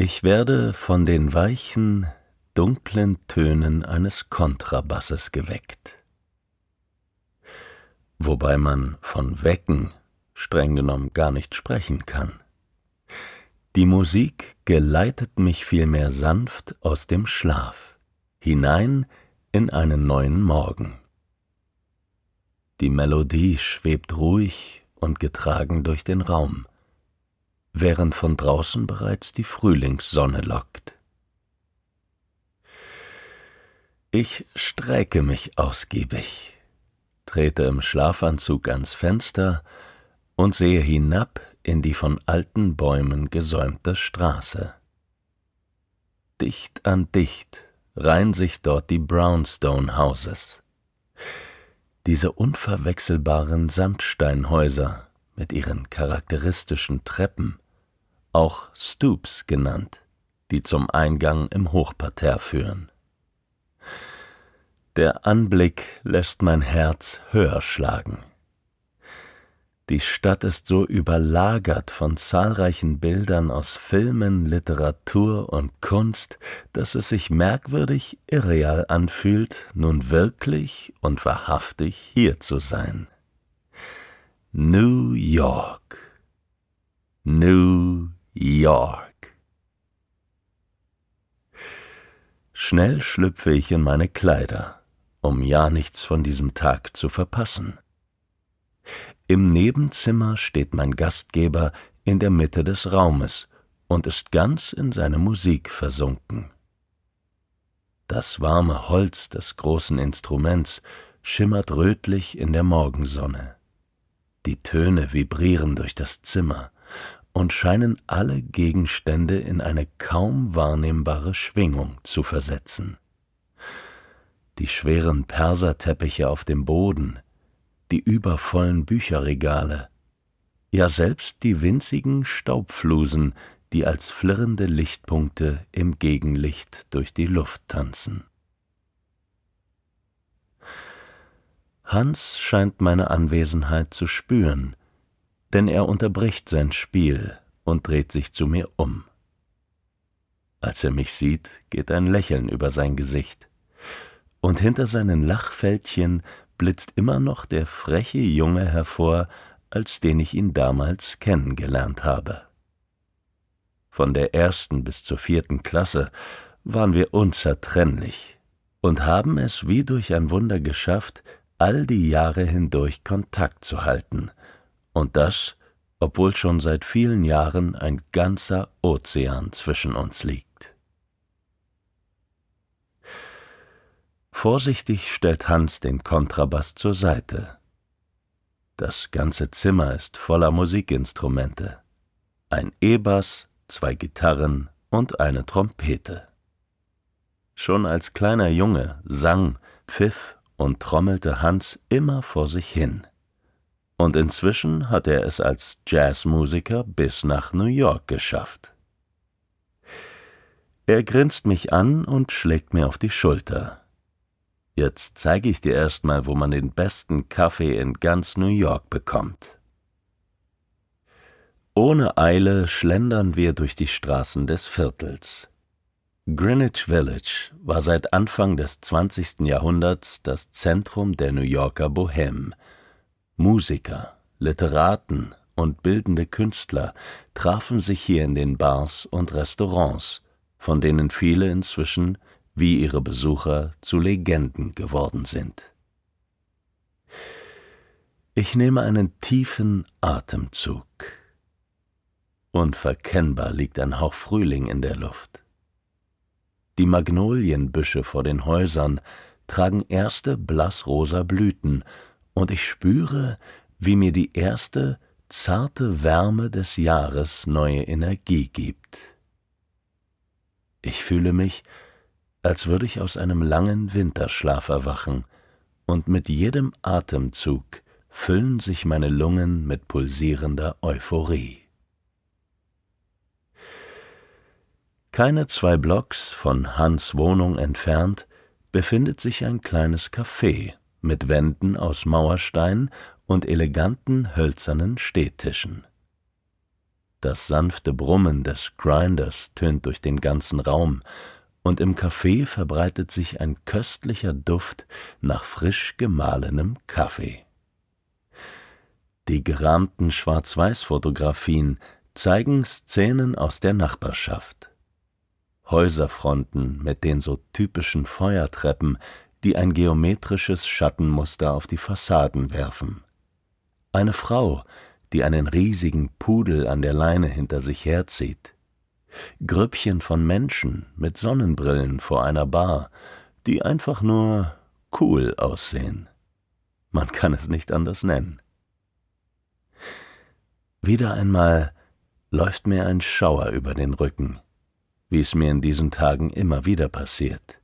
Ich werde von den weichen, dunklen Tönen eines Kontrabasses geweckt. Wobei man von wecken streng genommen gar nicht sprechen kann. Die Musik geleitet mich vielmehr sanft aus dem Schlaf hinein in einen neuen Morgen. Die Melodie schwebt ruhig und getragen durch den Raum während von draußen bereits die Frühlingssonne lockt. Ich strecke mich ausgiebig, trete im Schlafanzug ans Fenster und sehe hinab in die von alten Bäumen gesäumte Straße. Dicht an dicht reihen sich dort die Brownstone Houses, diese unverwechselbaren Sandsteinhäuser mit ihren charakteristischen Treppen, auch Stoops genannt, die zum Eingang im Hochparterre führen. Der Anblick lässt mein Herz höher schlagen. Die Stadt ist so überlagert von zahlreichen Bildern aus Filmen, Literatur und Kunst, dass es sich merkwürdig irreal anfühlt, nun wirklich und wahrhaftig hier zu sein. New York. New York. Schnell schlüpfe ich in meine Kleider, um ja nichts von diesem Tag zu verpassen. Im Nebenzimmer steht mein Gastgeber in der Mitte des Raumes und ist ganz in seine Musik versunken. Das warme Holz des großen Instruments schimmert rötlich in der Morgensonne. Die Töne vibrieren durch das Zimmer und scheinen alle Gegenstände in eine kaum wahrnehmbare Schwingung zu versetzen. Die schweren Perserteppiche auf dem Boden, die übervollen Bücherregale, ja selbst die winzigen Staubflusen, die als flirrende Lichtpunkte im Gegenlicht durch die Luft tanzen. Hans scheint meine Anwesenheit zu spüren, denn er unterbricht sein Spiel und dreht sich zu mir um. Als er mich sieht, geht ein Lächeln über sein Gesicht, und hinter seinen Lachfältchen blitzt immer noch der freche Junge hervor, als den ich ihn damals kennengelernt habe. Von der ersten bis zur vierten Klasse waren wir unzertrennlich und haben es wie durch ein Wunder geschafft, all die Jahre hindurch Kontakt zu halten, und das, obwohl schon seit vielen Jahren ein ganzer Ozean zwischen uns liegt. Vorsichtig stellt Hans den Kontrabass zur Seite. Das ganze Zimmer ist voller Musikinstrumente. Ein E-Bass, zwei Gitarren und eine Trompete. Schon als kleiner Junge sang, pfiff und trommelte Hans immer vor sich hin. Und inzwischen hat er es als Jazzmusiker bis nach New York geschafft. Er grinst mich an und schlägt mir auf die Schulter. Jetzt zeige ich dir erstmal, wo man den besten Kaffee in ganz New York bekommt. Ohne Eile schlendern wir durch die Straßen des Viertels. Greenwich Village war seit Anfang des 20. Jahrhunderts das Zentrum der New Yorker Bohème. Musiker, Literaten und bildende Künstler trafen sich hier in den Bars und Restaurants, von denen viele inzwischen wie ihre Besucher zu Legenden geworden sind. Ich nehme einen tiefen Atemzug. Unverkennbar liegt ein Hauch Frühling in der Luft. Die Magnolienbüsche vor den Häusern tragen erste blassrosa Blüten, und ich spüre, wie mir die erste zarte Wärme des Jahres neue Energie gibt. Ich fühle mich, als würde ich aus einem langen Winterschlaf erwachen, und mit jedem Atemzug füllen sich meine Lungen mit pulsierender Euphorie. Keine zwei Blocks von Hans Wohnung entfernt befindet sich ein kleines Café mit Wänden aus Mauerstein und eleganten hölzernen Stehtischen. Das sanfte Brummen des Grinders tönt durch den ganzen Raum, und im Café verbreitet sich ein köstlicher Duft nach frisch gemahlenem Kaffee. Die gerahmten Schwarz-Weiß-Fotografien zeigen Szenen aus der Nachbarschaft. Häuserfronten mit den so typischen Feuertreppen, die ein geometrisches Schattenmuster auf die Fassaden werfen. Eine Frau, die einen riesigen Pudel an der Leine hinter sich herzieht. Grüppchen von Menschen mit Sonnenbrillen vor einer Bar, die einfach nur cool aussehen. Man kann es nicht anders nennen. Wieder einmal läuft mir ein Schauer über den Rücken, wie es mir in diesen Tagen immer wieder passiert.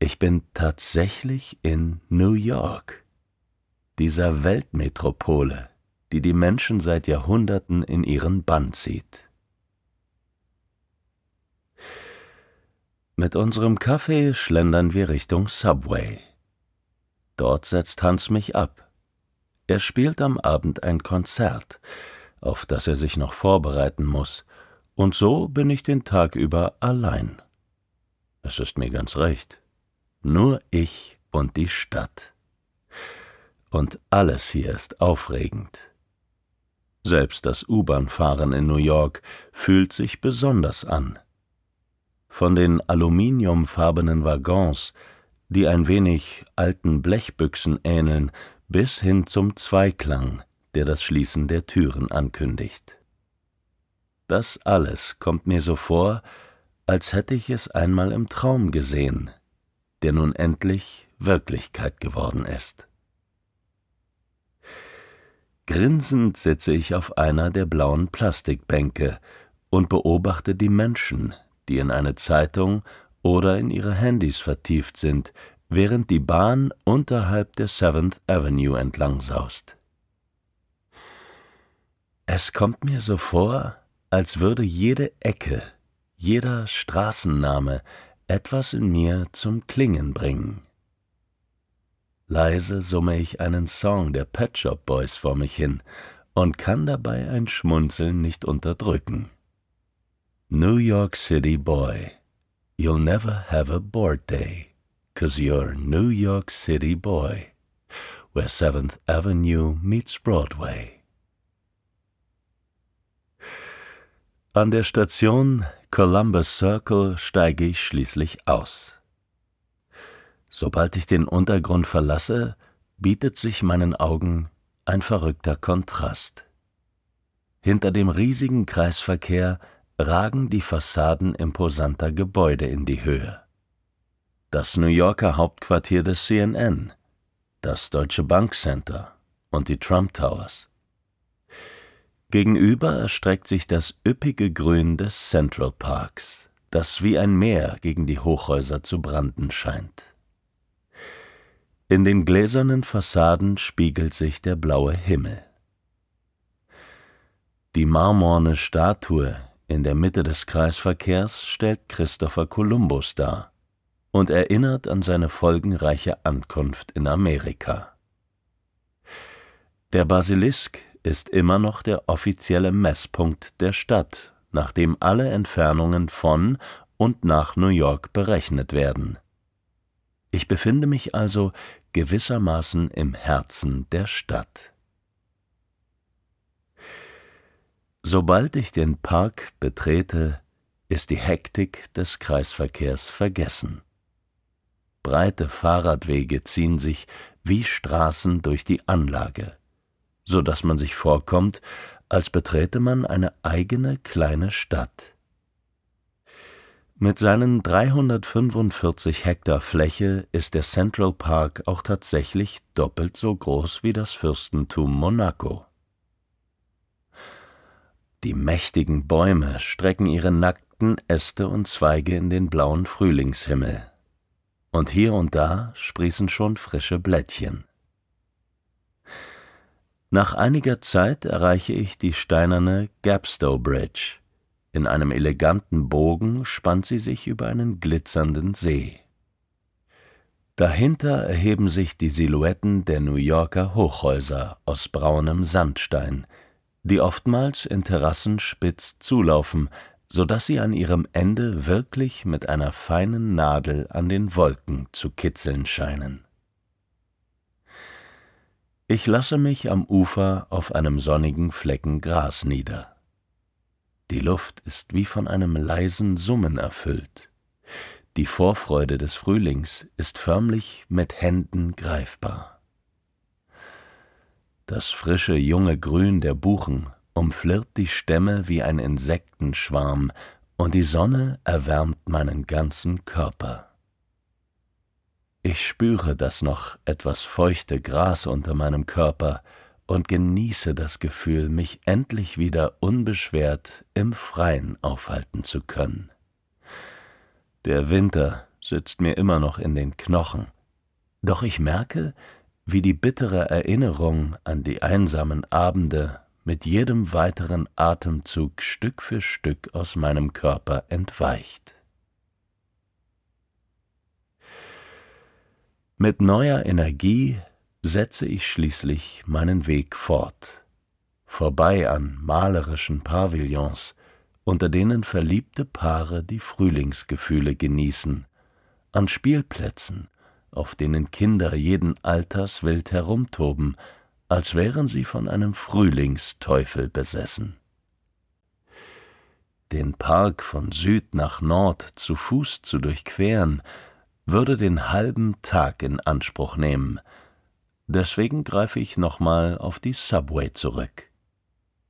Ich bin tatsächlich in New York, dieser Weltmetropole, die die Menschen seit Jahrhunderten in ihren Bann zieht. Mit unserem Kaffee schlendern wir Richtung Subway. Dort setzt Hans mich ab. Er spielt am Abend ein Konzert, auf das er sich noch vorbereiten muss, und so bin ich den Tag über allein. Es ist mir ganz recht. Nur ich und die Stadt. Und alles hier ist aufregend. Selbst das U-Bahn-Fahren in New York fühlt sich besonders an von den aluminiumfarbenen Waggons, die ein wenig alten Blechbüchsen ähneln, bis hin zum Zweiklang, der das Schließen der Türen ankündigt. Das alles kommt mir so vor, als hätte ich es einmal im Traum gesehen, der nun endlich Wirklichkeit geworden ist. Grinsend sitze ich auf einer der blauen Plastikbänke und beobachte die Menschen, die in eine Zeitung oder in ihre Handys vertieft sind, während die Bahn unterhalb der Seventh Avenue entlang saust. Es kommt mir so vor, als würde jede Ecke, jeder Straßenname etwas in mir zum Klingen bringen. Leise summe ich einen Song der Pet Shop Boys vor mich hin und kann dabei ein Schmunzeln nicht unterdrücken. New York City boy, you'll never have a bored day, 'cause you're New York City boy, where 7th Avenue meets Broadway. An der Station Columbus Circle steige ich schließlich aus. Sobald ich den Untergrund verlasse, bietet sich meinen Augen ein verrückter Kontrast. Hinter dem riesigen Kreisverkehr ragen die Fassaden imposanter Gebäude in die Höhe. Das New Yorker Hauptquartier des CNN, das Deutsche Bank Center und die Trump Towers. Gegenüber erstreckt sich das üppige Grün des Central Parks, das wie ein Meer gegen die Hochhäuser zu branden scheint. In den gläsernen Fassaden spiegelt sich der blaue Himmel. Die marmorne Statue in der Mitte des Kreisverkehrs stellt Christopher Columbus dar und erinnert an seine folgenreiche Ankunft in Amerika. Der Basilisk ist immer noch der offizielle Messpunkt der Stadt, nach dem alle Entfernungen von und nach New York berechnet werden. Ich befinde mich also gewissermaßen im Herzen der Stadt. Sobald ich den Park betrete, ist die Hektik des Kreisverkehrs vergessen. Breite Fahrradwege ziehen sich wie Straßen durch die Anlage, so dass man sich vorkommt, als beträte man eine eigene kleine Stadt. Mit seinen 345 Hektar Fläche ist der Central Park auch tatsächlich doppelt so groß wie das Fürstentum Monaco. Die mächtigen Bäume strecken ihre nackten Äste und Zweige in den blauen Frühlingshimmel, und hier und da sprießen schon frische Blättchen. Nach einiger Zeit erreiche ich die steinerne Gapstow Bridge. In einem eleganten Bogen spannt sie sich über einen glitzernden See. Dahinter erheben sich die Silhouetten der New Yorker Hochhäuser aus braunem Sandstein, die oftmals in Terrassen spitz zulaufen, so dass sie an ihrem Ende wirklich mit einer feinen Nadel an den Wolken zu kitzeln scheinen. Ich lasse mich am Ufer auf einem sonnigen Flecken Gras nieder. Die Luft ist wie von einem leisen Summen erfüllt. Die Vorfreude des Frühlings ist förmlich mit Händen greifbar. Das frische junge Grün der Buchen umflirrt die Stämme wie ein Insektenschwarm, und die Sonne erwärmt meinen ganzen Körper. Ich spüre das noch etwas feuchte Gras unter meinem Körper und genieße das Gefühl, mich endlich wieder unbeschwert im Freien aufhalten zu können. Der Winter sitzt mir immer noch in den Knochen, doch ich merke, wie die bittere Erinnerung an die einsamen Abende mit jedem weiteren Atemzug Stück für Stück aus meinem Körper entweicht. Mit neuer Energie setze ich schließlich meinen Weg fort, vorbei an malerischen Pavillons, unter denen verliebte Paare die Frühlingsgefühle genießen, an Spielplätzen, auf denen Kinder jeden Alters wild herumtoben, als wären sie von einem Frühlingsteufel besessen. Den Park von Süd nach Nord zu Fuß zu durchqueren, würde den halben Tag in Anspruch nehmen. Deswegen greife ich nochmal auf die Subway zurück.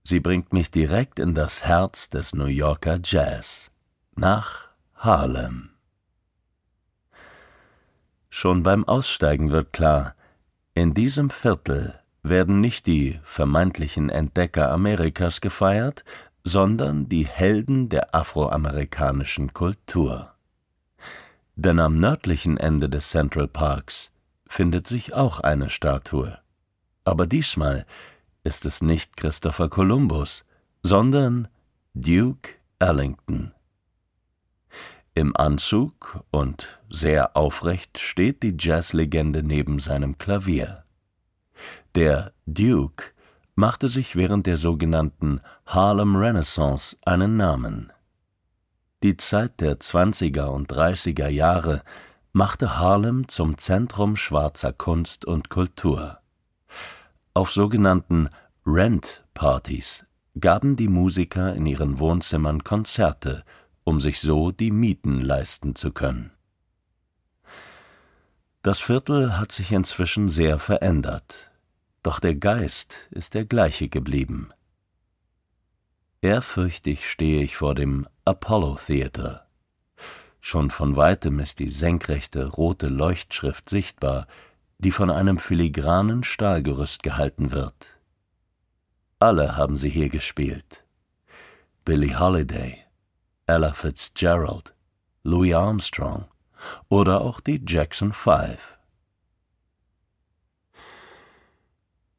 Sie bringt mich direkt in das Herz des New Yorker Jazz, nach Harlem. Schon beim Aussteigen wird klar, in diesem Viertel werden nicht die vermeintlichen Entdecker Amerikas gefeiert, sondern die Helden der afroamerikanischen Kultur. Denn am nördlichen Ende des Central Parks findet sich auch eine Statue. Aber diesmal ist es nicht Christopher Columbus, sondern Duke Ellington. Im Anzug und sehr aufrecht steht die Jazzlegende neben seinem Klavier. Der Duke machte sich während der sogenannten Harlem Renaissance einen Namen. Die Zeit der 20er und 30er Jahre machte Harlem zum Zentrum schwarzer Kunst und Kultur. Auf sogenannten Rent-Partys gaben die Musiker in ihren Wohnzimmern Konzerte, um sich so die Mieten leisten zu können. Das Viertel hat sich inzwischen sehr verändert, doch der Geist ist der gleiche geblieben. Ehrfürchtig stehe ich vor dem Apollo Theater. Schon von weitem ist die senkrechte rote Leuchtschrift sichtbar, die von einem filigranen Stahlgerüst gehalten wird. Alle haben sie hier gespielt. Billie Holiday, Ella Fitzgerald, Louis Armstrong oder auch die Jackson Five.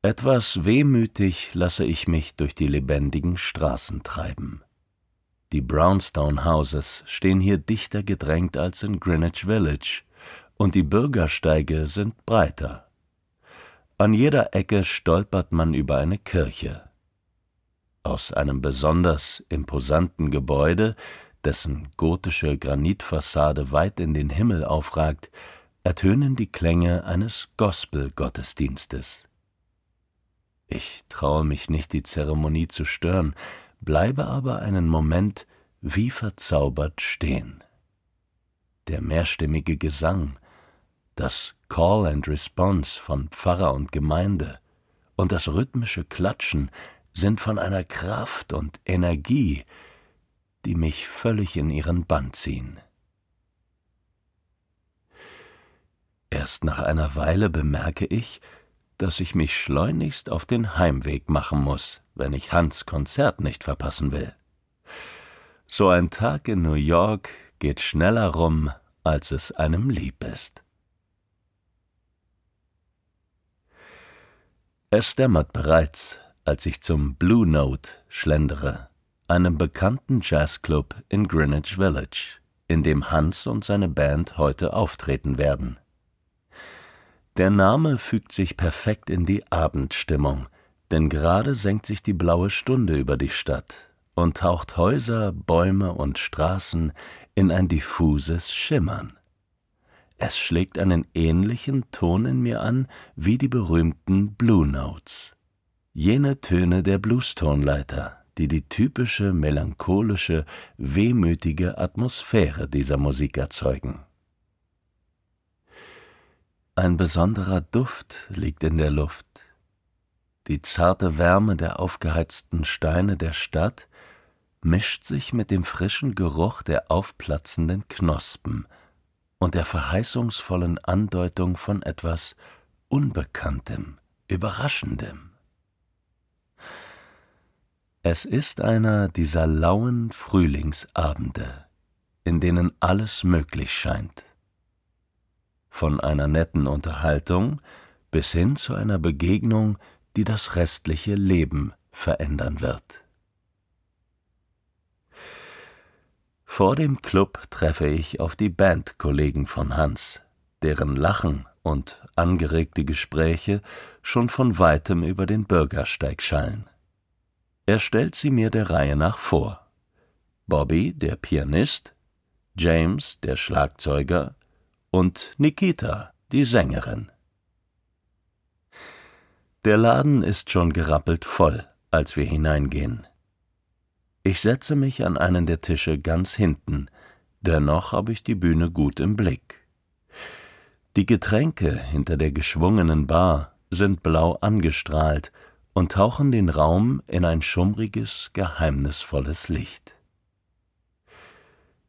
Etwas wehmütig lasse ich mich durch die lebendigen Straßen treiben. Die Brownstone Houses stehen hier dichter gedrängt als in Greenwich Village, und die Bürgersteige sind breiter. An jeder Ecke stolpert man über eine Kirche. Aus einem besonders imposanten Gebäude, dessen gotische Granitfassade weit in den Himmel aufragt, ertönen die Klänge eines Gospel-Gottesdienstes. Ich traue mich nicht, die Zeremonie zu stören, bleibe aber einen Moment wie verzaubert stehen. Der mehrstimmige Gesang, das Call and Response von Pfarrer und Gemeinde und das rhythmische Klatschen sind von einer Kraft und Energie, die mich völlig in ihren Bann ziehen. Erst nach einer Weile bemerke ich, dass ich mich schleunigst auf den Heimweg machen muss, wenn ich Hans Konzert nicht verpassen will. So ein Tag in New York geht schneller rum, als es einem lieb ist. Es dämmert bereits, als ich zum Blue Note schlendere, einem bekannten Jazzclub in Greenwich Village, in dem Hans und seine Band heute auftreten werden. Der Name fügt sich perfekt in die Abendstimmung, denn gerade senkt sich die blaue Stunde über die Stadt und taucht Häuser, Bäume und Straßen in ein diffuses Schimmern. Es schlägt einen ähnlichen Ton in mir an wie die berühmten Blue Notes. Jene Töne der Bluestonleiter, die die typische melancholische, wehmütige Atmosphäre dieser Musik erzeugen. Ein besonderer Duft liegt in der Luft. Die zarte Wärme der aufgeheizten Steine der Stadt mischt sich mit dem frischen Geruch der aufplatzenden Knospen und der verheißungsvollen Andeutung von etwas Unbekanntem, Überraschendem. Es ist einer dieser lauen Frühlingsabende, in denen alles möglich scheint von einer netten Unterhaltung bis hin zu einer Begegnung, die das restliche Leben verändern wird. Vor dem Club treffe ich auf die Bandkollegen von Hans, deren Lachen und angeregte Gespräche schon von weitem über den Bürgersteig schallen. Er stellt sie mir der Reihe nach vor. Bobby, der Pianist, James, der Schlagzeuger, und Nikita, die Sängerin. Der Laden ist schon gerappelt voll, als wir hineingehen. Ich setze mich an einen der Tische ganz hinten, dennoch habe ich die Bühne gut im Blick. Die Getränke hinter der geschwungenen Bar sind blau angestrahlt und tauchen den Raum in ein schummriges, geheimnisvolles Licht.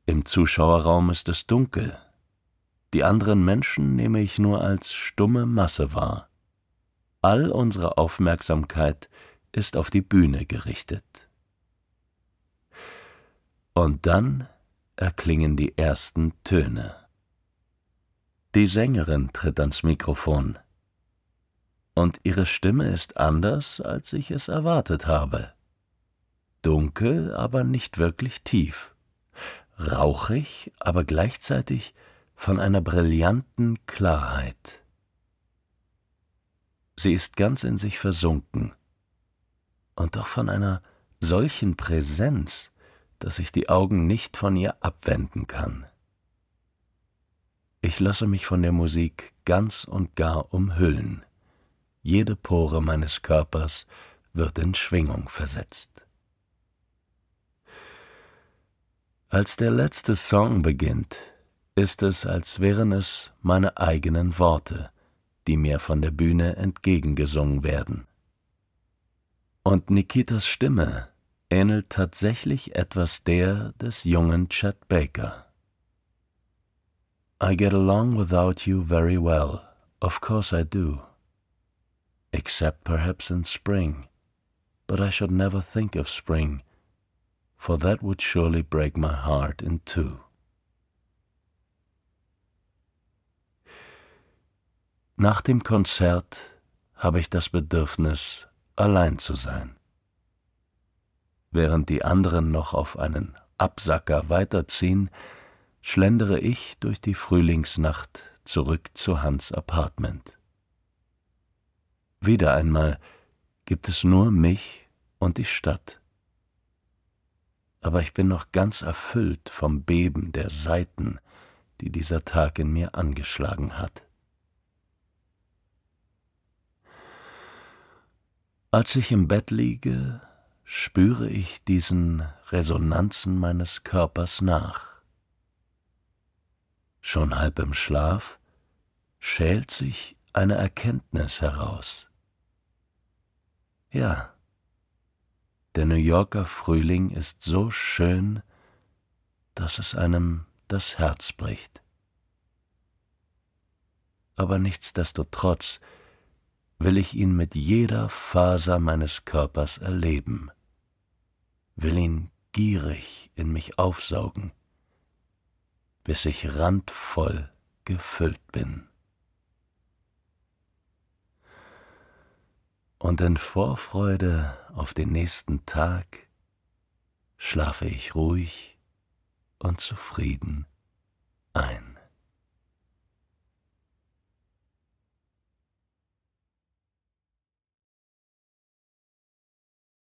Im Zuschauerraum ist es dunkel, die anderen Menschen nehme ich nur als stumme Masse wahr. All unsere Aufmerksamkeit ist auf die Bühne gerichtet. Und dann erklingen die ersten Töne. Die Sängerin tritt ans Mikrofon. Und ihre Stimme ist anders, als ich es erwartet habe. Dunkel, aber nicht wirklich tief. Rauchig, aber gleichzeitig von einer brillanten Klarheit. Sie ist ganz in sich versunken und doch von einer solchen Präsenz, dass ich die Augen nicht von ihr abwenden kann. Ich lasse mich von der Musik ganz und gar umhüllen. Jede Pore meines Körpers wird in Schwingung versetzt. Als der letzte Song beginnt, ist es, als wären es meine eigenen Worte, die mir von der Bühne entgegengesungen werden. Und Nikitas Stimme ähnelt tatsächlich etwas der des jungen Chet Baker. I get along without you very well, of course I do. Except perhaps in spring, but I should never think of spring, for that would surely break my heart in two. Nach dem Konzert habe ich das Bedürfnis, allein zu sein. Während die anderen noch auf einen Absacker weiterziehen, schlendere ich durch die Frühlingsnacht zurück zu Hans Apartment. Wieder einmal gibt es nur mich und die Stadt. Aber ich bin noch ganz erfüllt vom Beben der Saiten, die dieser Tag in mir angeschlagen hat. Als ich im Bett liege, spüre ich diesen Resonanzen meines Körpers nach. Schon halb im Schlaf schält sich eine Erkenntnis heraus. Ja, der New Yorker Frühling ist so schön, dass es einem das Herz bricht. Aber nichtsdestotrotz will ich ihn mit jeder Faser meines Körpers erleben, will ihn gierig in mich aufsaugen, bis ich randvoll gefüllt bin. Und in Vorfreude auf den nächsten Tag schlafe ich ruhig und zufrieden ein.